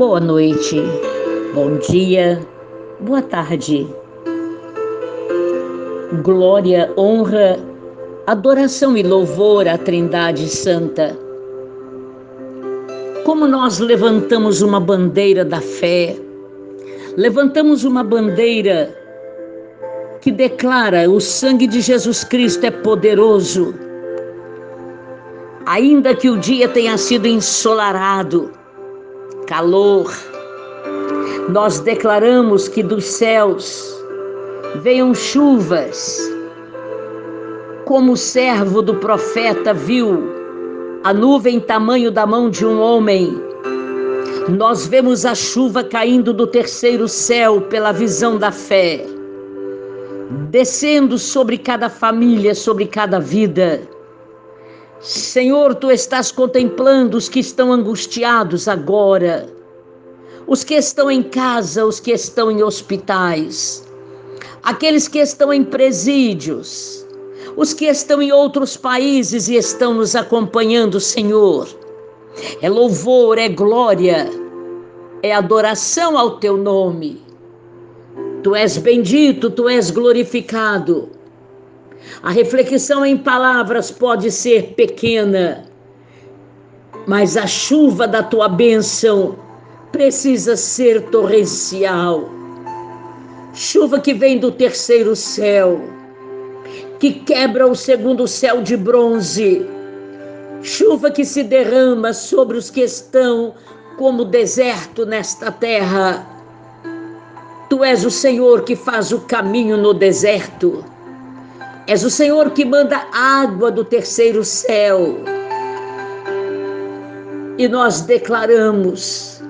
Boa noite, bom dia, boa tarde. Glória, honra, adoração e louvor à Trindade Santa. Como nós levantamos uma bandeira da fé, levantamos uma bandeira que declara o sangue de Jesus Cristo é poderoso. Ainda que o dia tenha sido ensolarado, calor, nós declaramos que dos céus venham chuvas, como o servo do profeta viu a nuvem tamanho da mão de um homem. Nós vemos a chuva caindo do terceiro céu pela visão da fé, descendo sobre cada família, sobre cada vida Senhor, tu estás contemplando os que estão angustiados agora, os que estão em casa, os que estão em hospitais, aqueles que estão em presídios, os que estão em outros países e estão nos acompanhando, Senhor. É louvor, é glória, é adoração ao teu nome. Tu és bendito, tu és glorificado. A reflexão em palavras pode ser pequena, mas a chuva da tua bênção precisa ser torrencial. Chuva que vem do terceiro céu, que quebra o segundo céu de bronze. Chuva que se derrama sobre os que estão como deserto nesta terra. Tu és o Senhor que faz o caminho no deserto. És o Senhor que manda água do terceiro céu. E nós declaramos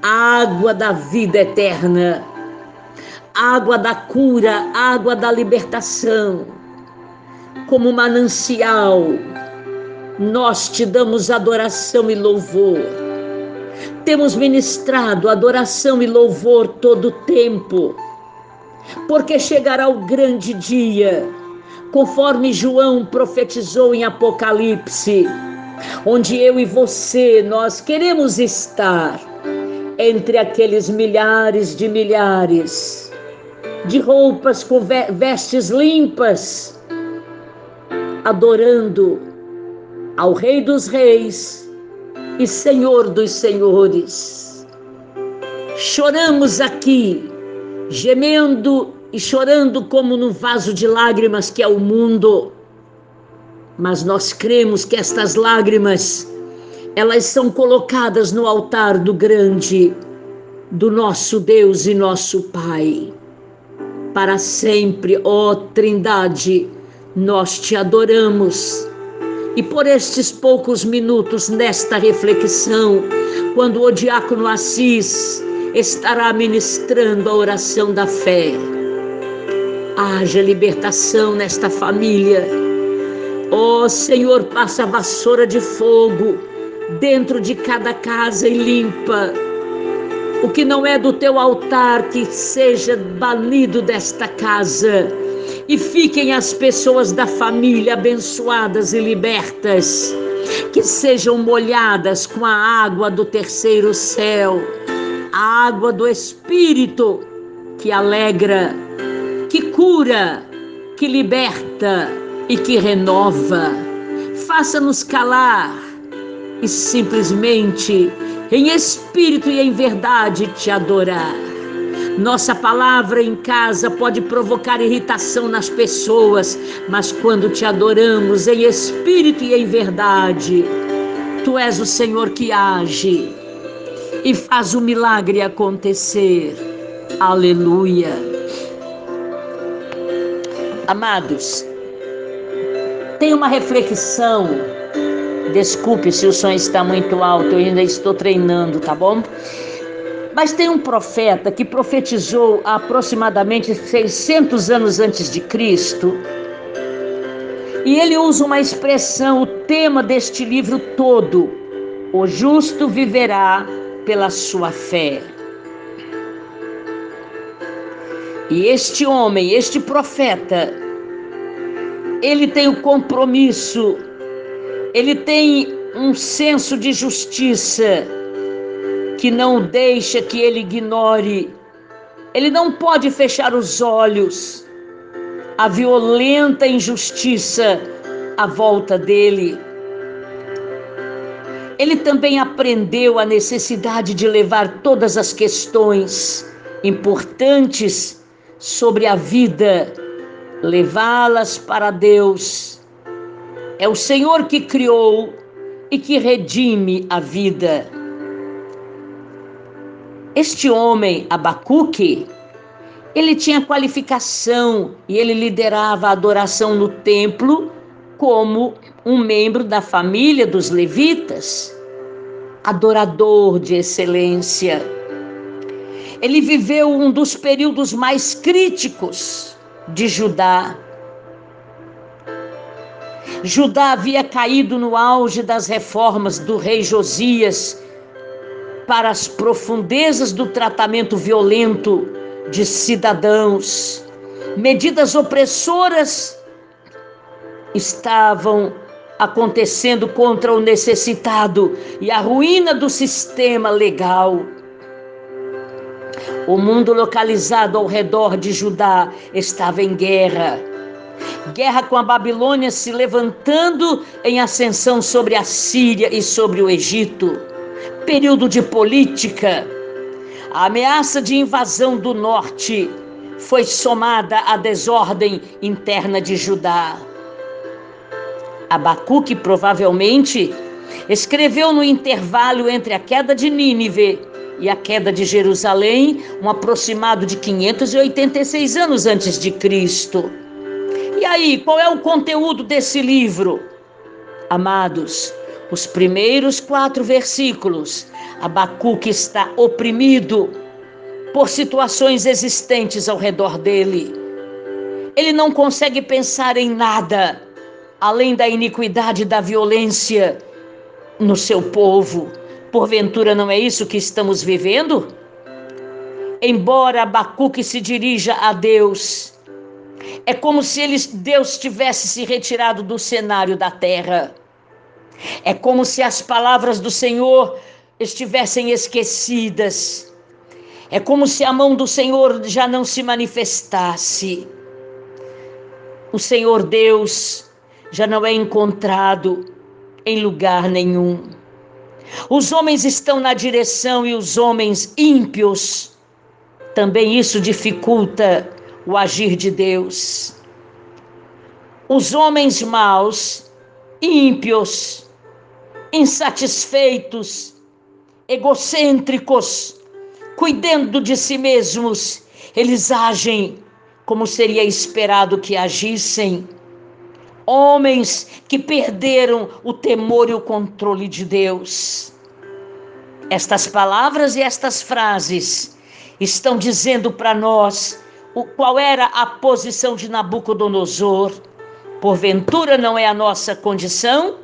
água da vida eterna, água da cura, água da libertação, como manancial. Nós te damos adoração e louvor. Temos ministrado adoração e louvor todo o tempo, porque chegará o grande dia conforme João profetizou em Apocalipse, onde eu e você nós queremos estar entre aqueles milhares de milhares de roupas com vestes limpas, adorando ao Rei dos Reis e Senhor dos Senhores. Choramos aqui, gemendo e chorando como no vaso de lágrimas que é o mundo. Mas nós cremos que estas lágrimas, elas são colocadas no altar do grande, do nosso Deus e nosso Pai. Para sempre, ó Trindade, nós te adoramos. E por estes poucos minutos nesta reflexão, quando o diácono Assis estará ministrando a oração da fé, Haja libertação nesta família. Ó oh, Senhor, passa a vassoura de fogo dentro de cada casa e limpa. O que não é do teu altar, que seja banido desta casa. E fiquem as pessoas da família abençoadas e libertas, que sejam molhadas com a água do terceiro céu, a água do Espírito que alegra que cura, que liberta e que renova. Faça-nos calar e simplesmente, em espírito e em verdade, te adorar. Nossa palavra em casa pode provocar irritação nas pessoas, mas quando te adoramos em espírito e em verdade, tu és o Senhor que age e faz o milagre acontecer. Aleluia. Amados, tem uma reflexão. Desculpe se o som está muito alto, eu ainda estou treinando, tá bom? Mas tem um profeta que profetizou aproximadamente 600 anos antes de Cristo. E ele usa uma expressão, o tema deste livro todo: o justo viverá pela sua fé. E este homem, este profeta, ele tem o compromisso, ele tem um senso de justiça que não deixa que ele ignore. Ele não pode fechar os olhos. A violenta injustiça à volta dele. Ele também aprendeu a necessidade de levar todas as questões importantes sobre a vida, levá-las para Deus. É o Senhor que criou e que redime a vida. Este homem, Abacuque, ele tinha qualificação e ele liderava a adoração no templo como um membro da família dos levitas, adorador de excelência. Ele viveu um dos períodos mais críticos de Judá. Judá havia caído no auge das reformas do rei Josias para as profundezas do tratamento violento de cidadãos. Medidas opressoras estavam acontecendo contra o necessitado e a ruína do sistema legal. O mundo localizado ao redor de Judá estava em guerra. Guerra com a Babilônia se levantando em ascensão sobre a Síria e sobre o Egito. Período de política. A ameaça de invasão do norte foi somada à desordem interna de Judá. Abacuque provavelmente escreveu no intervalo entre a queda de Nínive e a queda de Jerusalém, um aproximado de 586 anos antes de Cristo. E aí, qual é o conteúdo desse livro? Amados, os primeiros quatro versículos, Abacuque está oprimido por situações existentes ao redor dele. Ele não consegue pensar em nada além da iniquidade e da violência no seu povo. Porventura não é isso que estamos vivendo? Embora Abacuque se dirija a Deus, é como se ele, Deus tivesse se retirado do cenário da terra. É como se as palavras do Senhor estivessem esquecidas. É como se a mão do Senhor já não se manifestasse. O Senhor Deus já não é encontrado em lugar nenhum. Os homens estão na direção e os homens ímpios. Também isso dificulta o agir de Deus. Os homens maus, ímpios, insatisfeitos, egocêntricos, cuidando de si mesmos, eles agem como seria esperado que agissem homens que perderam o temor e o controle de Deus. Estas palavras e estas frases estão dizendo para nós o, qual era a posição de Nabucodonosor. Porventura não é a nossa condição?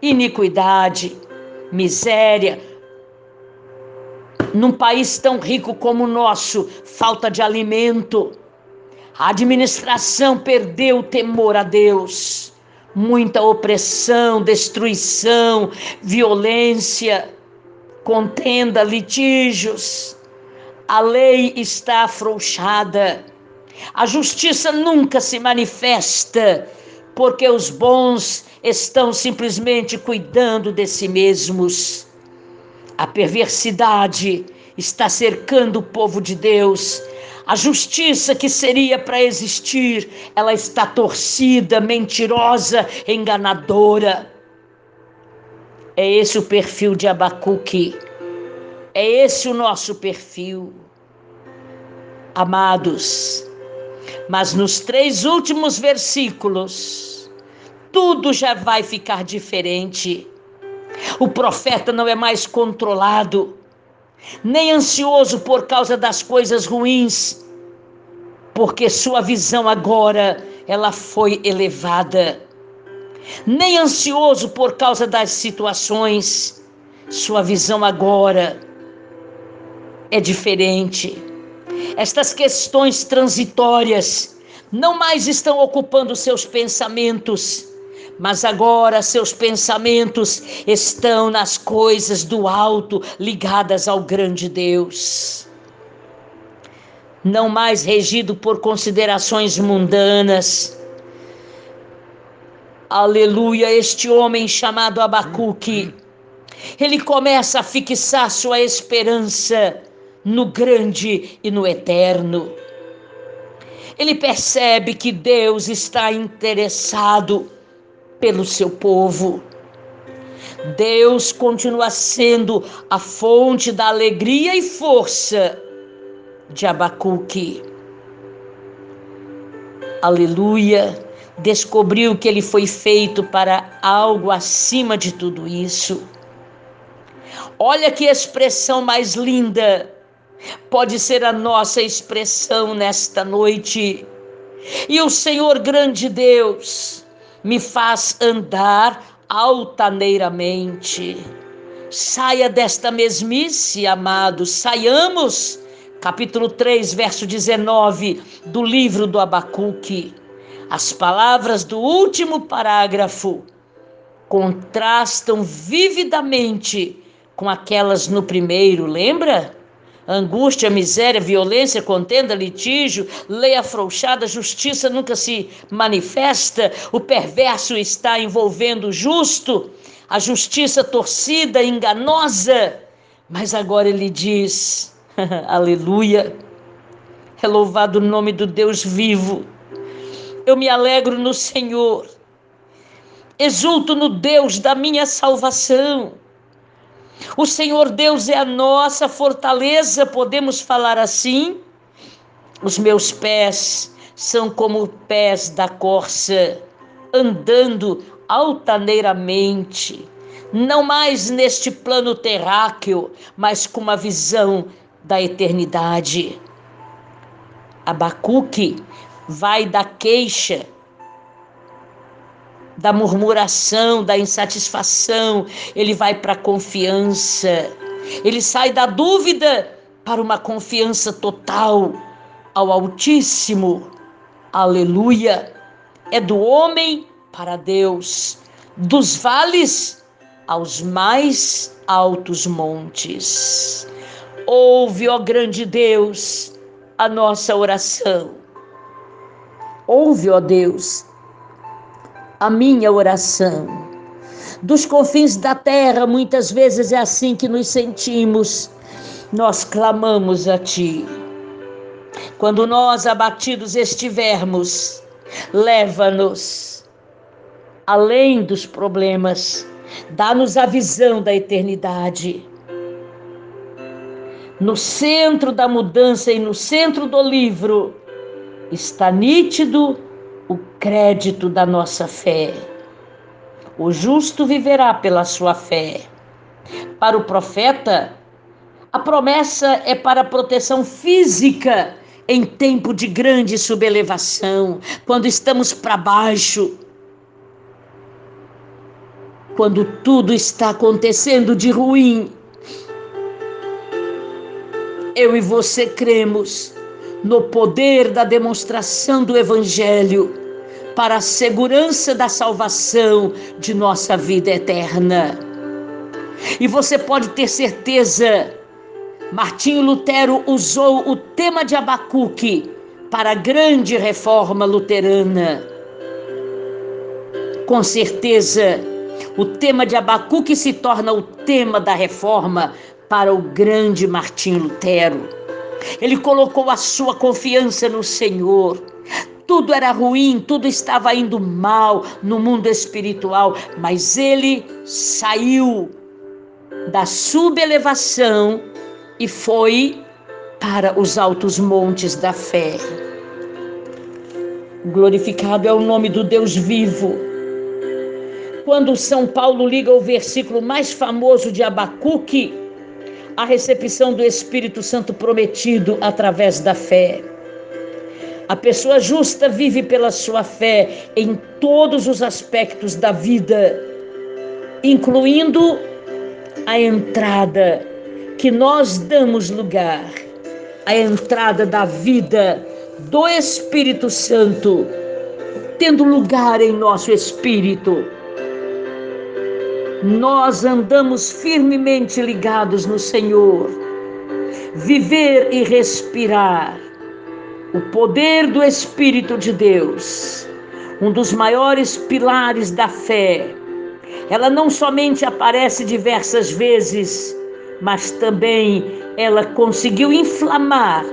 Iniquidade, miséria. Num país tão rico como o nosso, falta de alimento a administração perdeu o temor a Deus. Muita opressão, destruição, violência, contenda, litígios. A lei está afrouxada. A justiça nunca se manifesta, porque os bons estão simplesmente cuidando de si mesmos. A perversidade está cercando o povo de Deus a justiça que seria para existir, ela está torcida, mentirosa, enganadora. É esse o perfil de Abacuque. É esse o nosso perfil. Amados, mas nos três últimos versículos, tudo já vai ficar diferente. O profeta não é mais controlado, nem ansioso por causa das coisas ruins, porque sua visão agora ela foi elevada. Nem ansioso por causa das situações, sua visão agora é diferente. Estas questões transitórias não mais estão ocupando seus pensamentos, mas agora seus pensamentos estão nas coisas do alto, ligadas ao grande Deus. Não mais regido por considerações mundanas. Aleluia, este homem chamado Abacuque, ele começa a fixar sua esperança no grande e no eterno. Ele percebe que Deus está interessado pelo seu povo. Deus continua sendo a fonte da alegria e força de Abacuque. Aleluia! Descobriu que ele foi feito para algo acima de tudo isso. Olha que expressão mais linda! Pode ser a nossa expressão nesta noite. E o Senhor grande Deus, me faz andar altaneiramente. Saia desta mesmice, amados, saiamos. Capítulo 3, verso 19 do livro do Abacuque. As palavras do último parágrafo contrastam vividamente com aquelas no primeiro, lembra? Angústia, miséria, violência, contenda, litígio, lei afrouxada, justiça nunca se manifesta, o perverso está envolvendo o justo, a justiça torcida, enganosa. Mas agora ele diz: Aleluia, é louvado o nome do Deus vivo. Eu me alegro no Senhor, exulto no Deus da minha salvação. O Senhor Deus é a nossa fortaleza, podemos falar assim? Os meus pés são como pés da corça, andando altaneiramente, não mais neste plano terráqueo, mas com uma visão da eternidade. Abacuque vai da queixa da murmuração, da insatisfação, ele vai para a confiança. Ele sai da dúvida para uma confiança total ao Altíssimo. Aleluia! É do homem para Deus, dos vales aos mais altos montes. Ouve, ó grande Deus, a nossa oração. Ouve, ó Deus, a minha oração. Dos confins da terra, muitas vezes é assim que nos sentimos. Nós clamamos a Ti. Quando nós abatidos estivermos, leva-nos além dos problemas, dá-nos a visão da eternidade. No centro da mudança e no centro do livro está nítido o crédito da nossa fé. O justo viverá pela sua fé. Para o profeta, a promessa é para proteção física em tempo de grande subelevação, quando estamos para baixo, quando tudo está acontecendo de ruim. Eu e você cremos no poder da demonstração do Evangelho para a segurança da salvação de nossa vida eterna. E você pode ter certeza, Martinho Lutero usou o tema de Abacuque para a grande reforma luterana. Com certeza, o tema de Abacuque se torna o tema da reforma para o grande Martinho Lutero. Ele colocou a sua confiança no Senhor. Tudo era ruim, tudo estava indo mal no mundo espiritual, mas ele saiu da subelevação e foi para os altos montes da fé. Glorificado é o nome do Deus vivo. Quando São Paulo liga o versículo mais famoso de Abacuque, a recepção do Espírito Santo prometido através da fé. A pessoa justa vive pela sua fé em todos os aspectos da vida, incluindo a entrada que nós damos lugar, a entrada da vida do Espírito Santo tendo lugar em nosso espírito. Nós andamos firmemente ligados no Senhor. Viver e respirar o poder do Espírito de Deus, um dos maiores pilares da fé. Ela não somente aparece diversas vezes, mas também ela conseguiu inflamar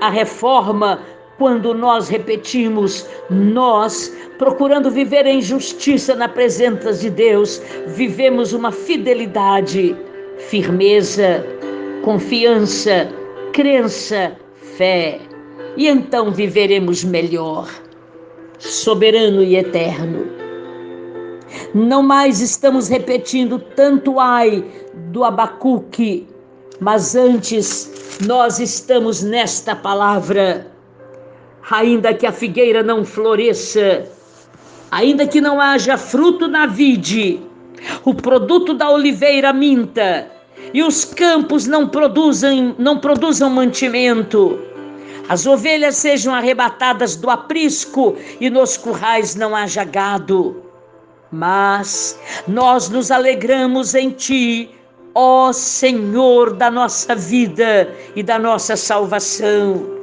a reforma quando nós repetimos, nós, procurando viver em justiça na presença de Deus, vivemos uma fidelidade, firmeza, confiança, crença, fé. E então viveremos melhor, soberano e eterno. Não mais estamos repetindo tanto ai do Abacuque, mas antes nós estamos nesta palavra ainda que a figueira não floresça, ainda que não haja fruto na vide, o produto da oliveira minta, e os campos não produzam, não produzam mantimento, as ovelhas sejam arrebatadas do aprisco e nos currais não haja gado. Mas nós nos alegramos em ti, ó Senhor da nossa vida e da nossa salvação.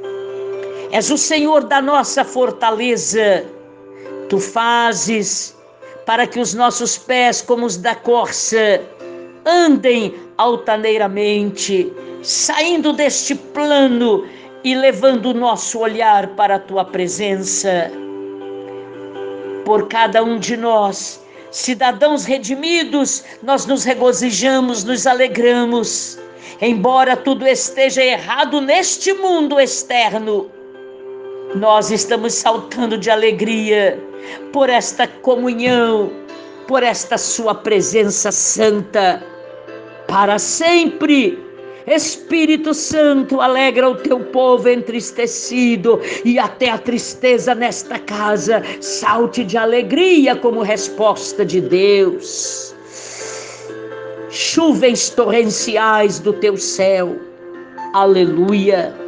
És o Senhor da nossa fortaleza. Tu fazes para que os nossos pés, como os da corça, andem altaneiramente, saindo deste plano e levando o nosso olhar para a tua presença. Por cada um de nós, cidadãos redimidos, nós nos regozijamos, nos alegramos. Embora tudo esteja errado neste mundo externo, nós estamos saltando de alegria por esta comunhão, por esta Sua presença santa, para sempre. Espírito Santo, alegra o teu povo entristecido e até a tristeza nesta casa salte de alegria como resposta de Deus. Chuvens torrenciais do teu céu, aleluia